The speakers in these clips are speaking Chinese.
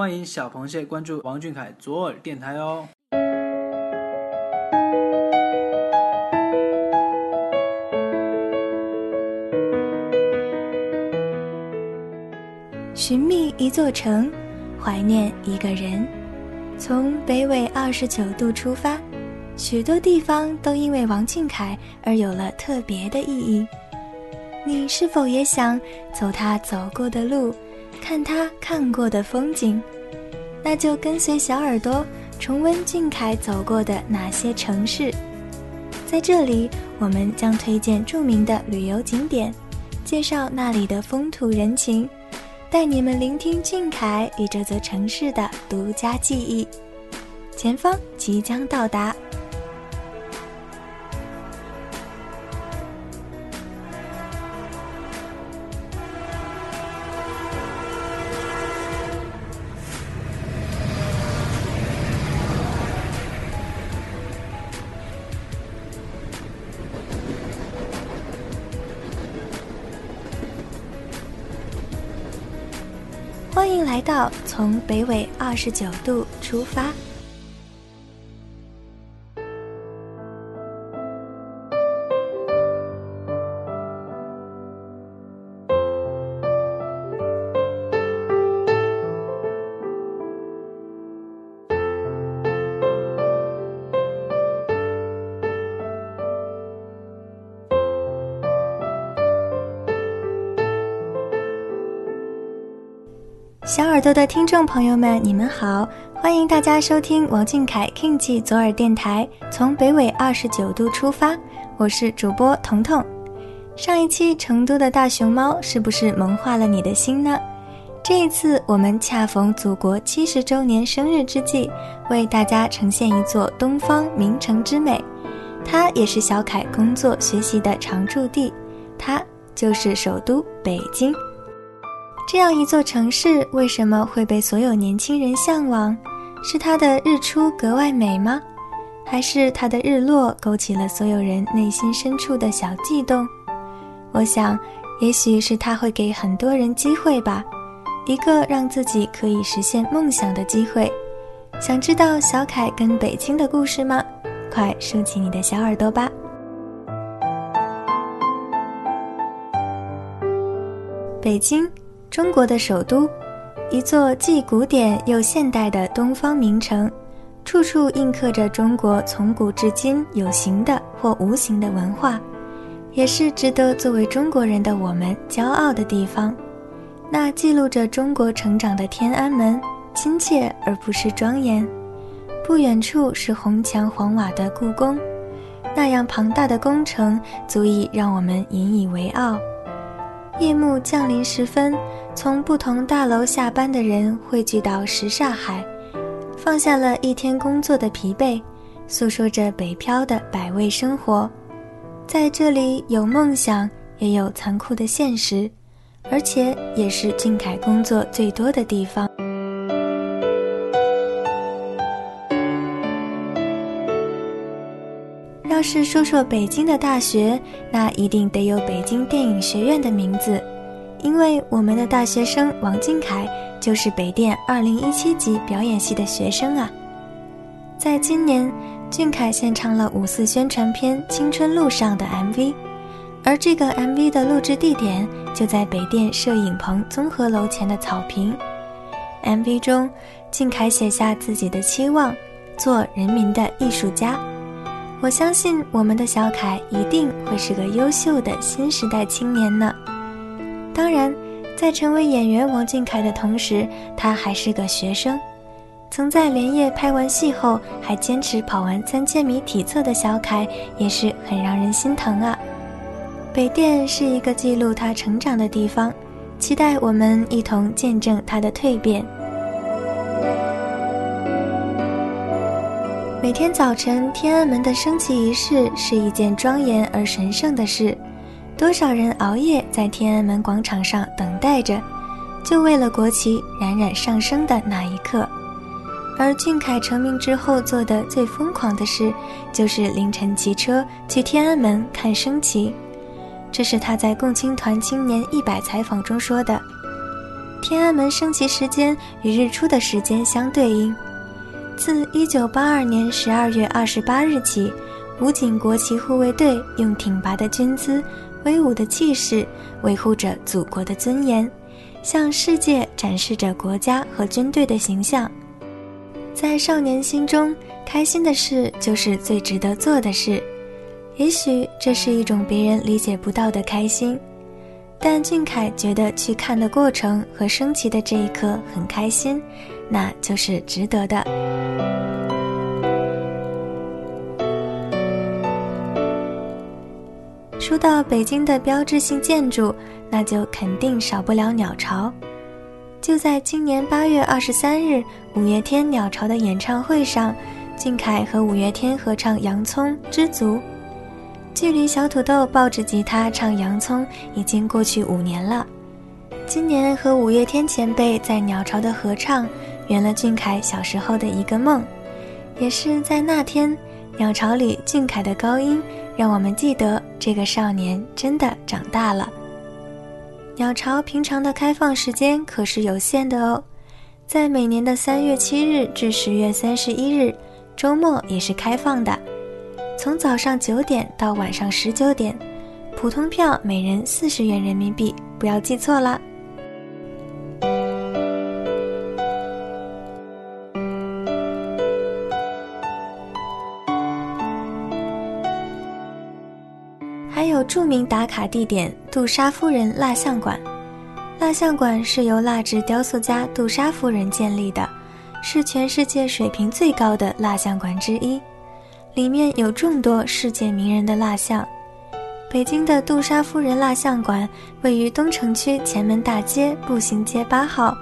欢迎小螃蟹关注王俊凯左耳电台哦。寻觅一座城，怀念一个人。从北纬二十九度出发，许多地方都因为王俊凯而有了特别的意义。你是否也想走他走过的路，看他看过的风景？那就跟随小耳朵重温俊凯走过的那些城市。在这里，我们将推荐著名的旅游景点，介绍那里的风土人情。带你们聆听俊凯与这座城市的独家记忆。前方即将到达。来到从北纬二十九度出发。小耳朵的听众朋友们，你们好，欢迎大家收听王俊凯 King 记左耳电台，从北纬二十九度出发，我是主播彤彤。上一期成都的大熊猫是不是萌化了你的心呢？这一次我们恰逢祖国七十周年生日之际，为大家呈现一座东方名城之美，它也是小凯工作学习的常驻地，它就是首都北京。这样一座城市为什么会被所有年轻人向往？是它的日出格外美吗？还是它的日落勾起了所有人内心深处的小悸动？我想，也许是它会给很多人机会吧，一个让自己可以实现梦想的机会。想知道小凯跟北京的故事吗？快竖起你的小耳朵吧！北京。中国的首都，一座既古典又现代的东方名城，处处印刻着中国从古至今有形的或无形的文化，也是值得作为中国人的我们骄傲的地方。那记录着中国成长的天安门，亲切而不失庄严。不远处是红墙黄瓦的故宫，那样庞大的工程足以让我们引以为傲。夜幕降临时分，从不同大楼下班的人汇聚到什刹海，放下了一天工作的疲惫，诉说着北漂的百味生活。在这里有梦想，也有残酷的现实，而且也是俊凯工作最多的地方。要是说说北京的大学，那一定得有北京电影学院的名字，因为我们的大学生王俊凯就是北电2017级表演系的学生啊。在今年，俊凯献唱了五四宣传片《青春路上》的 MV，而这个 MV 的录制地点就在北电摄影棚综合楼前的草坪。MV 中，俊凯写下自己的期望：做人民的艺术家。我相信我们的小凯一定会是个优秀的新时代青年呢。当然，在成为演员王俊凯的同时，他还是个学生。曾在连夜拍完戏后还坚持跑完三千米体测的小凯，也是很让人心疼啊。北电是一个记录他成长的地方，期待我们一同见证他的蜕变。每天早晨，天安门的升旗仪式是一件庄严而神圣的事。多少人熬夜在天安门广场上等待着，就为了国旗冉冉上升的那一刻。而俊凯成名之后做的最疯狂的事，就是凌晨骑车去天安门看升旗。这是他在共青团青年一百采访中说的。天安门升旗时间与日出的时间相对应。自1982年12月28日起，武警国旗护卫队用挺拔的军姿、威武的气势，维护着祖国的尊严，向世界展示着国家和军队的形象。在少年心中，开心的事就是最值得做的事。也许这是一种别人理解不到的开心，但俊凯觉得去看的过程和升旗的这一刻很开心，那就是值得的。说到北京的标志性建筑，那就肯定少不了鸟巢。就在今年八月二十三日，五月天鸟巢的演唱会上，俊凯和五月天合唱《洋葱》《知足》。距离小土豆抱着吉他唱《洋葱》已经过去五年了。今年和五月天前辈在鸟巢的合唱，圆了俊凯小时候的一个梦。也是在那天，鸟巢里俊凯的高音，让我们记得这个少年真的长大了。鸟巢平常的开放时间可是有限的哦，在每年的三月七日至十月三十一日，周末也是开放的。从早上九点到晚上十九点，普通票每人四十元人民币，不要记错了。还有著名打卡地点杜莎夫人蜡像馆，蜡像馆是由蜡制雕塑家杜莎夫人建立的，是全世界水平最高的蜡像馆之一。里面有众多世界名人的蜡像。北京的杜莎夫人蜡像馆位于东城区前门大街步行街八号，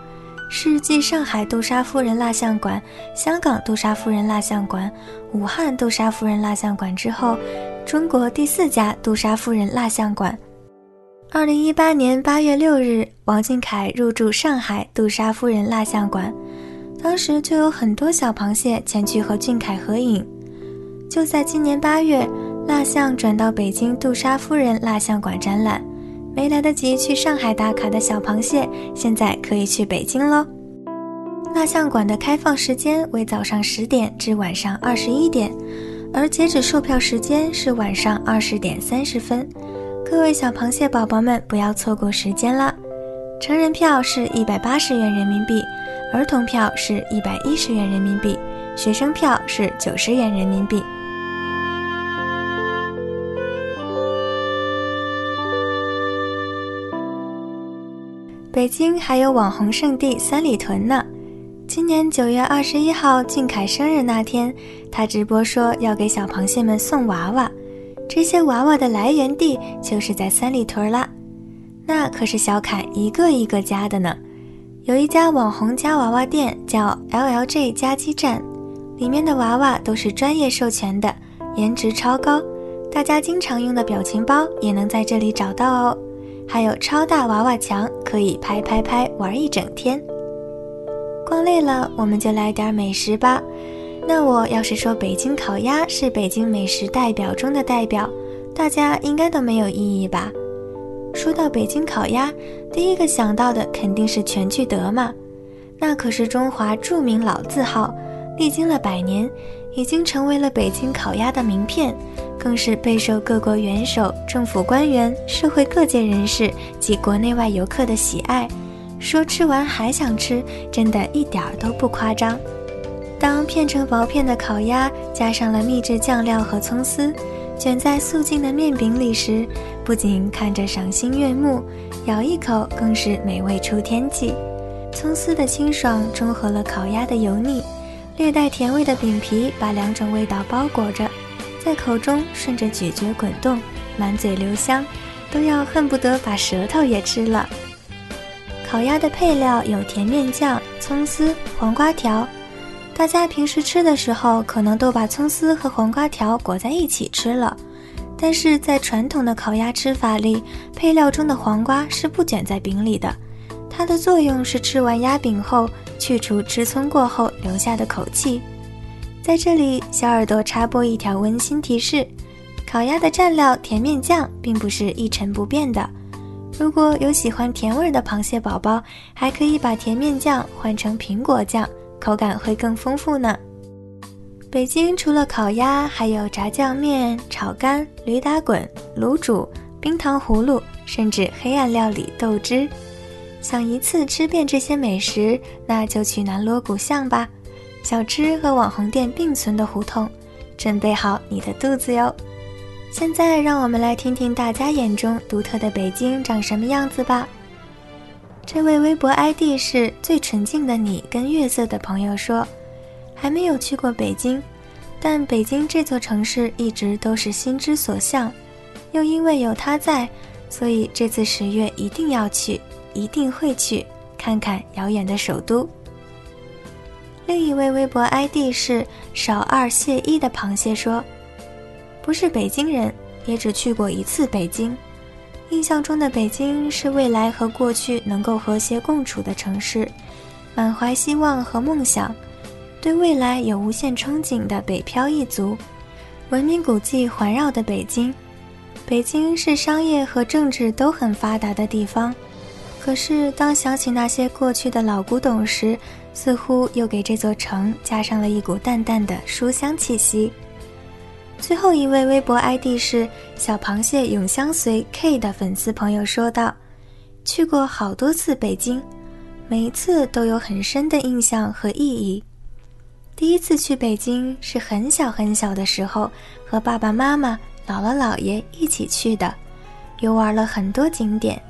是继上海杜莎夫人蜡像馆、香港杜莎夫人蜡像馆、武汉杜莎夫人蜡像馆之后，中国第四家杜莎夫人蜡像馆。二零一八年八月六日，王俊凯入住上海杜莎夫人蜡像馆，当时就有很多小螃蟹前去和俊凯合影。就在今年八月，蜡像转到北京杜莎夫人蜡像馆展览，没来得及去上海打卡的小螃蟹，现在可以去北京喽。蜡像馆的开放时间为早上十点至晚上二十一点，而截止售票时间是晚上二十点三十分。各位小螃蟹宝宝们，不要错过时间了。成人票是一百八十元人民币，儿童票是一百一十元人民币，学生票是九十元人民币。北京还有网红圣地三里屯呢。今年九月二十一号，俊凯生日那天，他直播说要给小螃蟹们送娃娃。这些娃娃的来源地就是在三里屯啦。那可是小凯一个一个加的呢。有一家网红夹娃娃店叫 LLJ 夹鸡站，里面的娃娃都是专业授权的，颜值超高。大家经常用的表情包也能在这里找到哦。还有超大娃娃墙，可以拍拍拍玩一整天。逛累了，我们就来点美食吧。那我要是说北京烤鸭是北京美食代表中的代表，大家应该都没有异议吧？说到北京烤鸭，第一个想到的肯定是全聚德嘛，那可是中华著名老字号，历经了百年，已经成为了北京烤鸭的名片。更是备受各国元首、政府官员、社会各界人士及国内外游客的喜爱，说吃完还想吃，真的一点儿都不夸张。当片成薄片的烤鸭加上了秘制酱料和葱丝，卷在素净的面饼里时，不仅看着赏心悦目，咬一口更是美味出天际。葱丝的清爽中和了烤鸭的油腻，略带甜味的饼皮把两种味道包裹着。在口中顺着咀嚼滚动，满嘴留香，都要恨不得把舌头也吃了。烤鸭的配料有甜面酱、葱丝、黄瓜条。大家平时吃的时候，可能都把葱丝和黄瓜条裹在一起吃了，但是在传统的烤鸭吃法里，配料中的黄瓜是不卷在饼里的，它的作用是吃完鸭饼后去除吃葱过后留下的口气。在这里，小耳朵插播一条温馨提示：烤鸭的蘸料甜面酱并不是一成不变的。如果有喜欢甜味的螃蟹宝宝，还可以把甜面酱换成苹果酱，口感会更丰富呢。北京除了烤鸭，还有炸酱面、炒肝、驴打滚、卤煮、冰糖葫芦，甚至黑暗料理豆汁。想一次吃遍这些美食，那就去南锣鼓巷吧，小吃和网红店并存的胡同，准备好你的肚子哟。现在让我们来听听大家眼中独特的北京长什么样子吧。这位微博 ID 是最纯净的你跟月色的朋友说。还没有去过北京，但北京这座城市一直都是心之所向，又因为有他在，所以这次十月一定要去，一定会去看看遥远的首都。另一位微博 ID 是少二谢一的螃蟹说：“不是北京人，也只去过一次北京。印象中的北京是未来和过去能够和谐共处的城市，满怀希望和梦想。”对未来有无限憧憬的北漂一族，文明古迹环绕的北京，北京是商业和政治都很发达的地方。可是当想起那些过去的老古董时，似乎又给这座城加上了一股淡淡的书香气息。最后一位微博 ID 是小螃蟹永相随 K 的粉丝朋友说道：“去过好多次北京，每一次都有很深的印象和意义。”第一次去北京是很小很小的时候，和爸爸妈妈、姥姥姥爷一起去的，游玩了很多景点，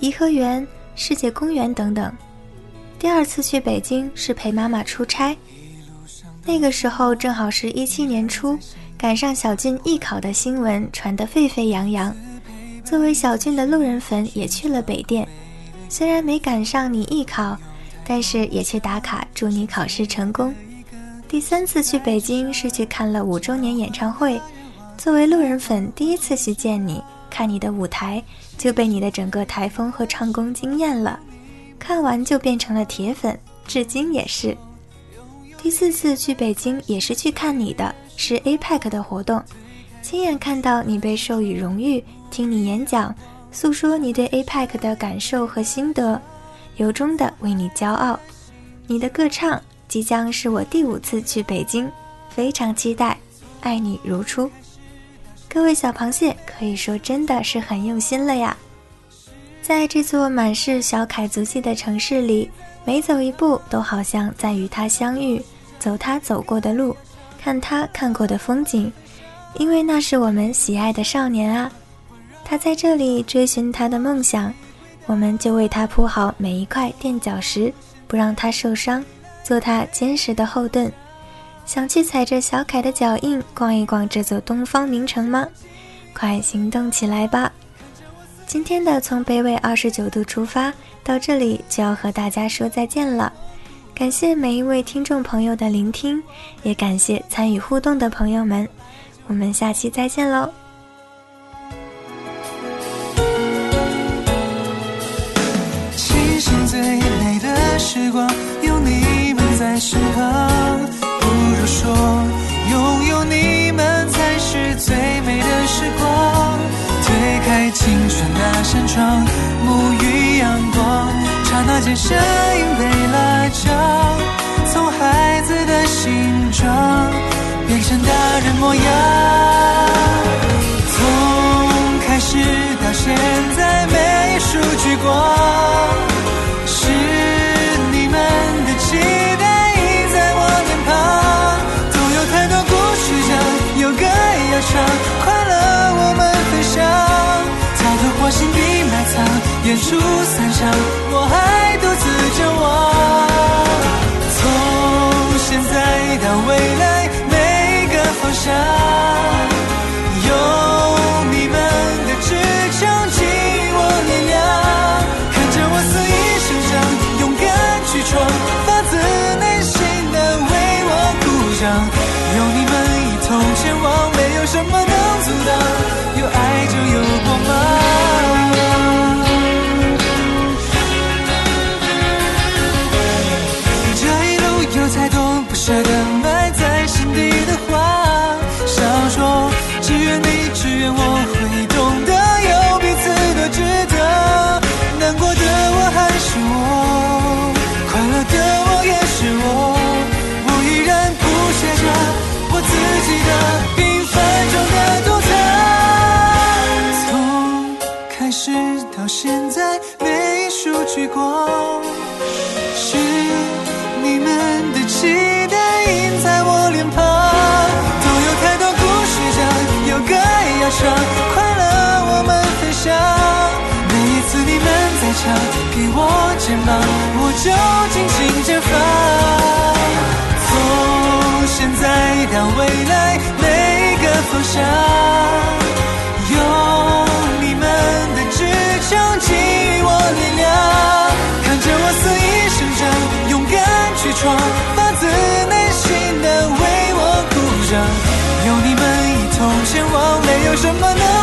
颐和园、世界公园等等。第二次去北京是陪妈妈出差，那个时候正好是一七年初，赶上小俊艺考的新闻传得沸沸扬扬。作为小俊的路人粉，也去了北电，虽然没赶上你艺考，但是也去打卡，祝你考试成功。第三次去北京是去看了五周年演唱会，作为路人粉，第一次去见你，看你的舞台，就被你的整个台风和唱功惊艳了，看完就变成了铁粉，至今也是。第四次去北京也是去看你的，是 APEC 的活动，亲眼看到你被授予荣誉，听你演讲，诉说你对 APEC 的感受和心得，由衷的为你骄傲，你的歌唱。即将是我第五次去北京，非常期待，爱你如初。各位小螃蟹可以说真的是很用心了呀！在这座满是小凯足迹的城市里，每走一步都好像在与他相遇，走他走过的路，看他看过的风景，因为那是我们喜爱的少年啊！他在这里追寻他的梦想，我们就为他铺好每一块垫脚石，不让他受伤。做他坚实的后盾，想去踩着小凯的脚印逛一逛这座东方名城吗？快行动起来吧！今天的从北纬二十九度出发到这里就要和大家说再见了，感谢每一位听众朋友的聆听，也感谢参与互动的朋友们，我们下期再见喽！成大人模样。从开始到现在，每一束聚光，是你们的期待映在我脸庞。总有太多故事讲，有歌要唱。快乐，我们分享。抬头花心底埋藏，远处散场，我还独自张望。从现在到未来，就尽情绽放。从现在到未来，每一个方向，有你们的支撑给予我力量，看着我肆意生长，勇敢去闯，发自内心的为我鼓掌。有你们一同前往，没有什么能。